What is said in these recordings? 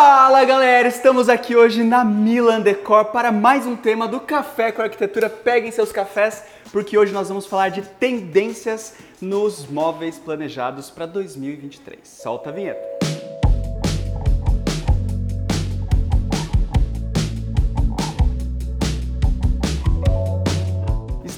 Fala galera, estamos aqui hoje na Milan Decor para mais um tema do Café com Arquitetura. Peguem seus cafés, porque hoje nós vamos falar de tendências nos móveis planejados para 2023. Solta a vinheta.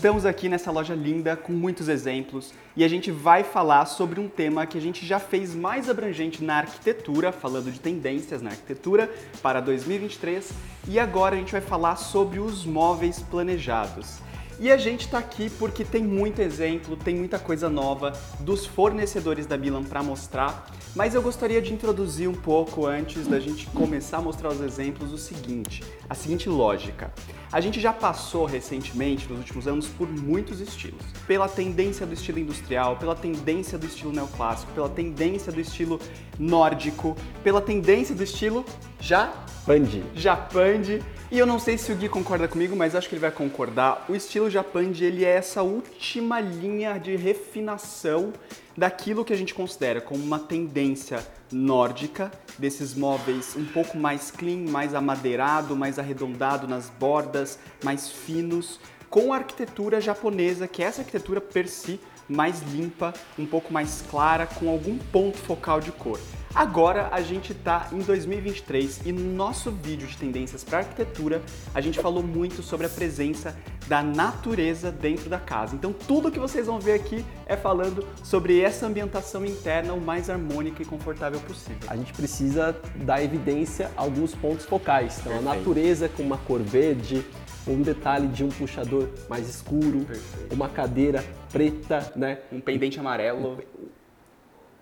Estamos aqui nessa loja linda com muitos exemplos e a gente vai falar sobre um tema que a gente já fez mais abrangente na arquitetura, falando de tendências na arquitetura para 2023, e agora a gente vai falar sobre os móveis planejados. E a gente está aqui porque tem muito exemplo, tem muita coisa nova dos fornecedores da Milan para mostrar, mas eu gostaria de introduzir um pouco antes da gente começar a mostrar os exemplos o seguinte, a seguinte lógica. A gente já passou recentemente, nos últimos anos, por muitos estilos. Pela tendência do estilo industrial, pela tendência do estilo neoclássico, pela tendência do estilo nórdico, pela tendência do estilo Japandi. Japandi. E eu não sei se o Gui concorda comigo, mas acho que ele vai concordar. O estilo Japandi, ele é essa última linha de refinação daquilo que a gente considera como uma tendência nórdica, desses móveis um pouco mais clean, mais amadeirado, mais arredondado nas bordas, mais finos, com a arquitetura japonesa, que é essa arquitetura per si mais limpa, um pouco mais clara, com algum ponto focal de cor. Agora a gente está em 2023 e no nosso vídeo de tendências para arquitetura a gente falou muito sobre a presença da natureza dentro da casa. Então tudo que vocês vão ver aqui é falando sobre essa ambientação interna o mais harmônica e confortável possível. A gente precisa dar evidência a alguns pontos focais. Então Perfeito. a natureza com uma cor verde, um detalhe de um puxador mais escuro, Perfeito. uma cadeira preta, né? Um pendente amarelo.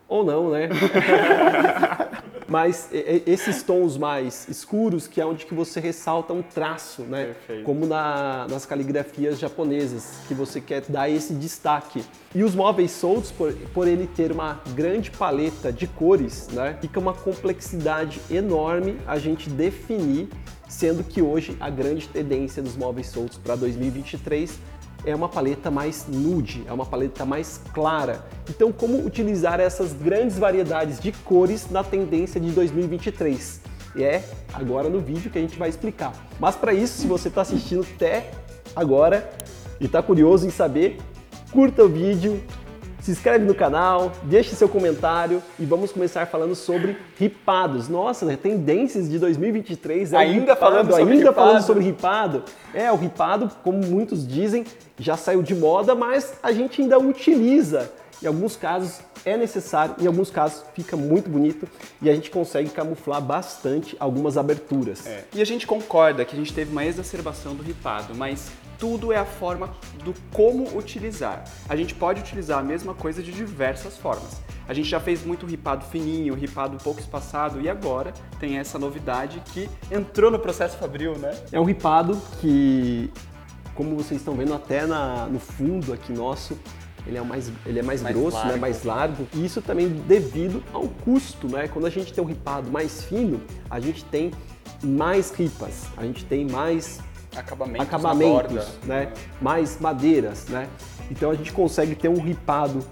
Ou não, né? Mas esses tons mais escuros, que é onde que você ressalta um traço, né? Perfeito. Como na, nas caligrafias japonesas, que você quer dar esse destaque. E os móveis soltos, por, por ele ter uma grande paleta de cores, né? Fica uma complexidade enorme a gente definir, sendo que hoje a grande tendência dos móveis soltos para 2023 é uma paleta mais nude, é uma paleta mais clara. Então, como utilizar essas grandes variedades de cores na tendência de 2023? E é agora no vídeo que a gente vai explicar. Mas para isso, se você está assistindo até agora e está curioso em saber, curta o vídeo, se inscreve no canal, deixe seu comentário e vamos começar falando sobre ripados. Nossa, né, tendências de 2023 é ainda ripado, falando sobre ainda ripado. falando sobre ripado. É, o ripado, como muitos dizem, já saiu de moda, mas a gente ainda utiliza. Em alguns casos é necessário, em alguns casos fica muito bonito e a gente consegue camuflar bastante algumas aberturas. É. E a gente concorda que a gente teve uma exacerbação do ripado, mas tudo é a forma do como utilizar. A gente pode utilizar a mesma coisa de diversas formas. A gente já fez muito ripado fininho, ripado pouco espaçado e agora tem essa novidade que entrou no processo Fabril, né? É um ripado que, como vocês estão vendo até na, no fundo aqui nosso, ele é mais, ele é mais, mais grosso, né, mais largo. E isso também devido ao custo, né? Quando a gente tem um ripado mais fino, a gente tem mais ripas, a gente tem mais acabamentos, acabamentos né? mais madeiras, né? Então a gente consegue ter um ripado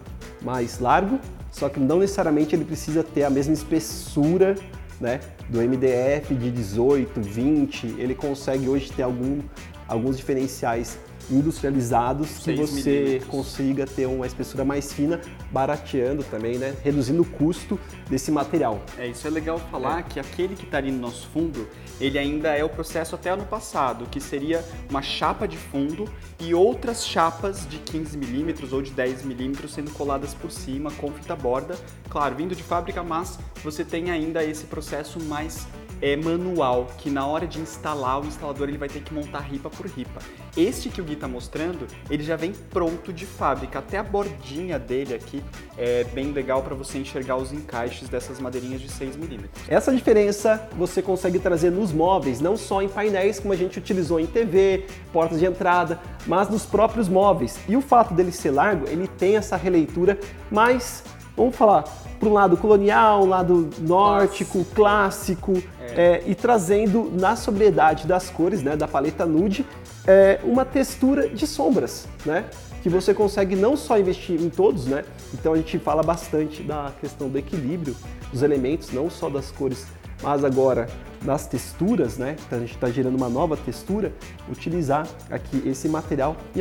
mais largo, só que não necessariamente ele precisa ter a mesma espessura né, do MDF de 18, 20, ele consegue hoje ter algum, alguns diferenciais industrializados que você consiga ter uma espessura mais fina, barateando também, né? Reduzindo o custo desse material. É, isso é legal falar é. que aquele que está ali no nosso fundo, ele ainda é o processo até ano passado, que seria uma chapa de fundo e outras chapas de 15 milímetros ou de 10 milímetros sendo coladas por cima com fita borda. Claro, vindo de fábrica, mas você tem ainda esse processo mais é, manual, que na hora de instalar, o instalador ele vai ter que montar ripa por ripa. Este que o Gui está mostrando, ele já vem pronto de fábrica, até a bordinha dele aqui é bem legal para você enxergar os encaixes dessas madeirinhas de 6mm. Essa diferença você consegue trazer nos móveis, não só em painéis como a gente utilizou em TV, portas de entrada, mas nos próprios móveis. E o fato dele ser largo, ele tem essa releitura mais, vamos falar, para um lado colonial, um lado nórdico, clássico, é. É, e trazendo na sobriedade das cores, né, da paleta nude, é, uma textura de sombras, né? Que você consegue não só investir em todos, né? Então a gente fala bastante da questão do equilíbrio dos elementos, não só das cores Mas agora, nas texturas, né, a gente está gerando uma nova textura, utilizar aqui esse material em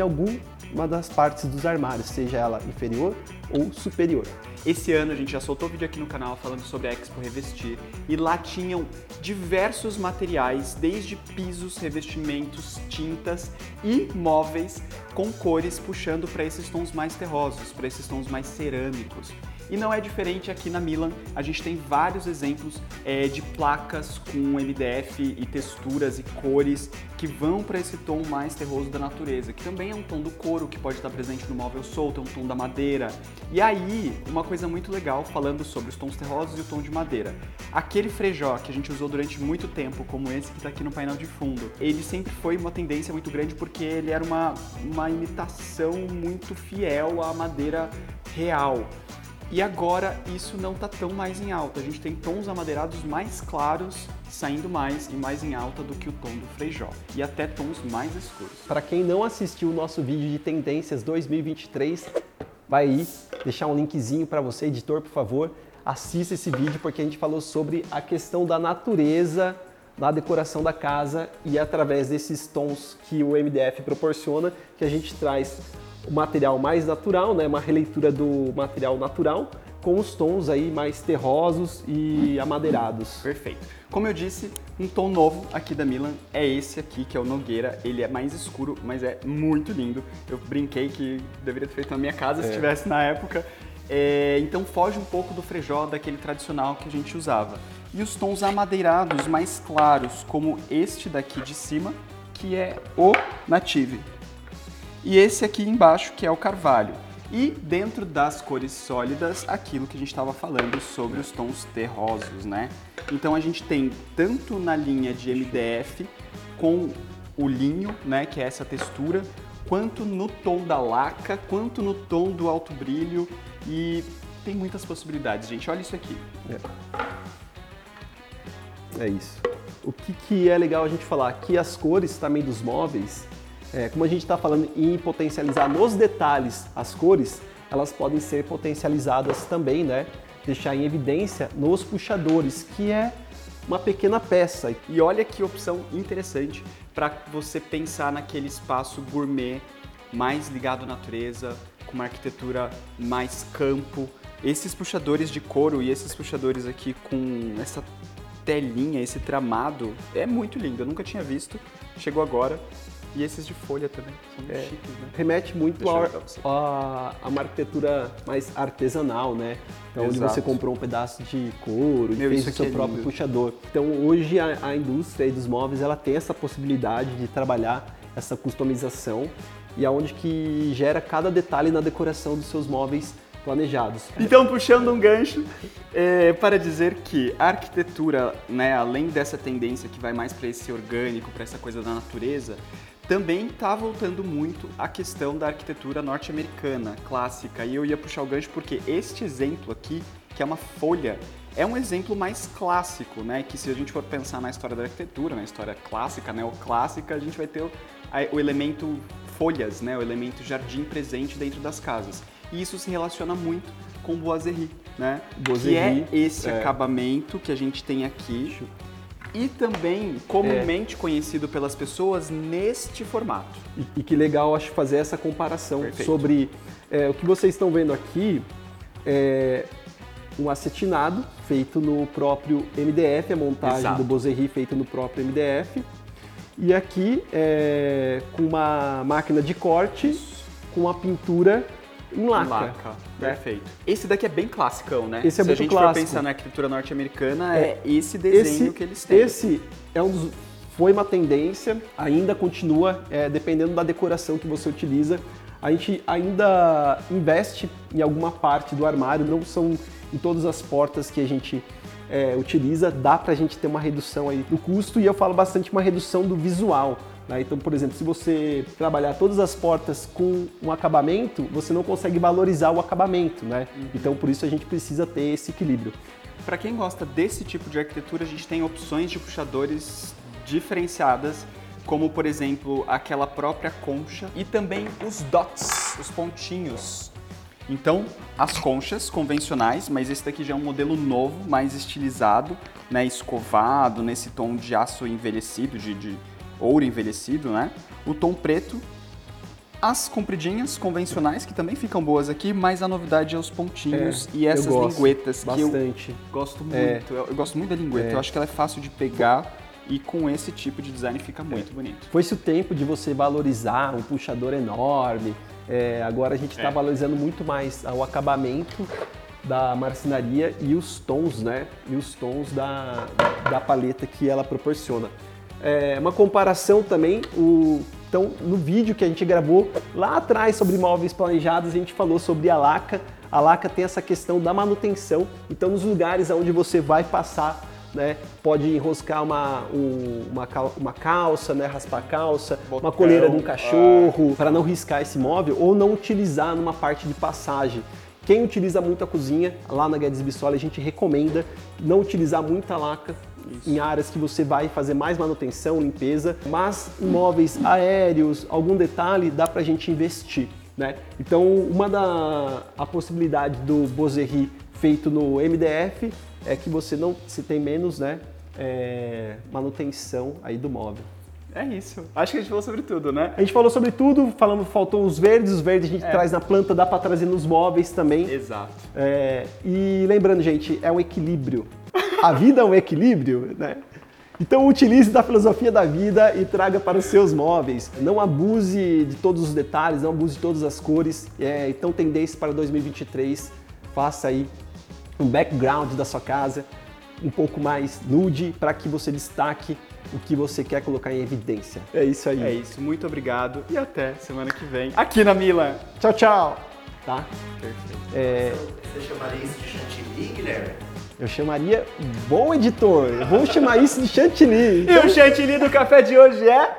alguma das partes dos armários, seja ela inferior ou superior. Esse ano a gente já soltou vídeo aqui no canal falando sobre a Expo Revestir e lá tinham diversos materiais, desde pisos, revestimentos, tintas e móveis com cores puxando para esses tons mais terrosos, para esses tons mais cerâmicos. E não é diferente aqui na Milan, a gente tem vários exemplos é, de placas com MDF e texturas e cores que vão para esse tom mais terroso da natureza, que também é um tom do couro que pode estar presente no móvel solto, é um tom da madeira. E aí, uma coisa muito legal falando sobre os tons terrosos e o tom de madeira. Aquele frejó que a gente usou durante muito tempo, como esse que está aqui no painel de fundo, ele sempre foi uma tendência muito grande porque ele era uma, uma imitação muito fiel à madeira real. E agora isso não está tão mais em alta. A gente tem tons amadeirados mais claros saindo mais e mais em alta do que o tom do Frejó e até tons mais escuros. Para quem não assistiu o nosso vídeo de tendências 2023, vai aí deixar um linkzinho para você, editor, por favor, assista esse vídeo porque a gente falou sobre a questão da natureza na decoração da casa e através desses tons que o MDF proporciona que a gente traz o material mais natural, né, uma releitura do material natural, com os tons aí mais terrosos e amadeirados. Perfeito. Como eu disse, um tom novo aqui da Milan é esse aqui, que é o Nogueira. Ele é mais escuro, mas é muito lindo. Eu brinquei que deveria ter feito na minha casa é. se tivesse na época. É, então foge um pouco do frejó daquele tradicional que a gente usava. E os tons amadeirados mais claros, como este daqui de cima, que é o Native e esse aqui embaixo que é o carvalho. E dentro das cores sólidas, aquilo que a gente estava falando sobre os tons terrosos, né? Então a gente tem tanto na linha de MDF com o linho, né, que é essa textura, quanto no tom da laca, quanto no tom do alto brilho e tem muitas possibilidades, gente. Olha isso aqui. É, é isso. O que, que é legal a gente falar? Que as cores também dos móveis, é, como a gente está falando em potencializar nos detalhes as cores, elas podem ser potencializadas também, né? Deixar em evidência nos puxadores, que é uma pequena peça. E olha que opção interessante para você pensar naquele espaço gourmet mais ligado à natureza, com uma arquitetura mais campo. Esses puxadores de couro e esses puxadores aqui com essa telinha, esse tramado, é muito lindo. Eu nunca tinha visto. Chegou agora. E esses de folha também, são é, chiques, né? Remete muito a, a, a, uma arquitetura mais artesanal, né? Então, Exato. onde você comprou um pedaço de couro e fez o seu é próprio lindo. puxador. Então, hoje a, a indústria dos móveis, ela tem essa possibilidade de trabalhar essa customização e aonde que gera cada detalhe na decoração dos seus móveis planejados. Então, puxando um gancho é, para dizer que a arquitetura, né, além dessa tendência que vai mais para esse orgânico, para essa coisa da natureza, também está voltando muito a questão da arquitetura norte-americana clássica. E eu ia puxar o gancho porque este exemplo aqui, que é uma folha, é um exemplo mais clássico, né? Que se a gente for pensar na história da arquitetura, na história clássica, neoclássica, a gente vai ter o, o elemento folhas, né? O elemento jardim presente dentro das casas. E isso se relaciona muito com Boiserie, né? Boiserie, que é esse é. acabamento que a gente tem aqui e também comumente é. conhecido pelas pessoas neste formato. E, e, que legal, acho, fazer essa comparação Perfeito. sobre é, o que vocês estão vendo aqui. É um acetinado feito no próprio MDF, a montagem Exato. do Boserri feita no próprio MDF. E aqui é, com uma máquina de corte, com a pintura em laca. laca. Né? Perfeito. Esse daqui é bem classicão, né? Esse é Se muito a gente clássico. for pensar na arquitetura norte-americana, é, é, esse desenho esse, que eles têm. Esse é um dos, foi uma tendência, ainda continua, é, dependendo da decoração que você utiliza. A gente ainda investe em alguma parte do armário, não são em todas as portas que a gente é, utiliza, dá para a gente ter uma redução aí do custo e eu falo bastante uma redução do visual. Né? Então, por exemplo, se você trabalhar todas as portas com um acabamento, você não consegue valorizar o acabamento, né? Uhum. Então, por isso a gente precisa ter esse equilíbrio. Para quem gosta desse tipo de arquitetura, a gente tem opções de puxadores diferenciadas, como por exemplo aquela própria concha e também os dots, os pontinhos. Então, as conchas convencionais, mas esse daqui já é um modelo novo, mais estilizado, né, escovado, nesse tom de aço envelhecido, de, de ouro envelhecido, né? O tom preto, as compridinhas convencionais, que também ficam boas aqui, mas a novidade é os pontinhos é, e essas linguetas que bastante. eu gosto muito. É. Eu, eu, gosto muito da lingueta, é. eu acho que ela é fácil de pegar e com esse tipo de design fica muito bonito. Foi-se o tempo de você valorizar um puxador enorme, é, agora a gente está é. valorizando muito mais o acabamento da marcenaria e os tons, né? E os tons da, da paleta que ela proporciona. É, uma comparação também, o, então no vídeo que a gente gravou lá atrás sobre móveis planejados, a gente falou sobre a laca. A laca tem essa questão da manutenção, então nos lugares onde você vai passar né? Pode enroscar uma, um, uma, uma, calça, né? raspar a calça, Botão, uma coleira de um cachorro, ah. para não riscar esse móvel ou não utilizar numa parte de passagem. Quem utiliza muito a cozinha, lá na Guedes Bissoli a gente recomenda não utilizar muita laca Isso. em áreas que você vai fazer mais manutenção, limpeza, mas em móveis aéreos, algum detalhe dá para a gente investir. Né? Então, uma da a possibilidade do Bozerri feito no MDF é que você não se tem menos né, é, manutenção aí do móvel. É isso. Acho que a gente falou sobre tudo, né? A gente falou sobre tudo, falando, faltou os verdes, os verdes a gente é. traz na planta, dá para trazer nos móveis também. Exato. É, e lembrando, gente, é um equilíbrio. A vida é um equilíbrio, né? Então utilize da filosofia da vida e traga para os seus móveis. Não abuse de todos os detalhes, não abuse de todas as cores. É, então tendência para 2023, faça aí um background da sua casa um pouco mais nude para que você destaque o que você quer colocar em evidência. É isso aí. É isso. Muito obrigado e até semana que vem aqui na Mila. Tchau, tchau. Tá? Perfeito. É... Você chamaria isso de chantilly, Guilherme? Eu chamaria bom editor. Vamos chamar isso de chantilly. E o chantilly do café de hoje é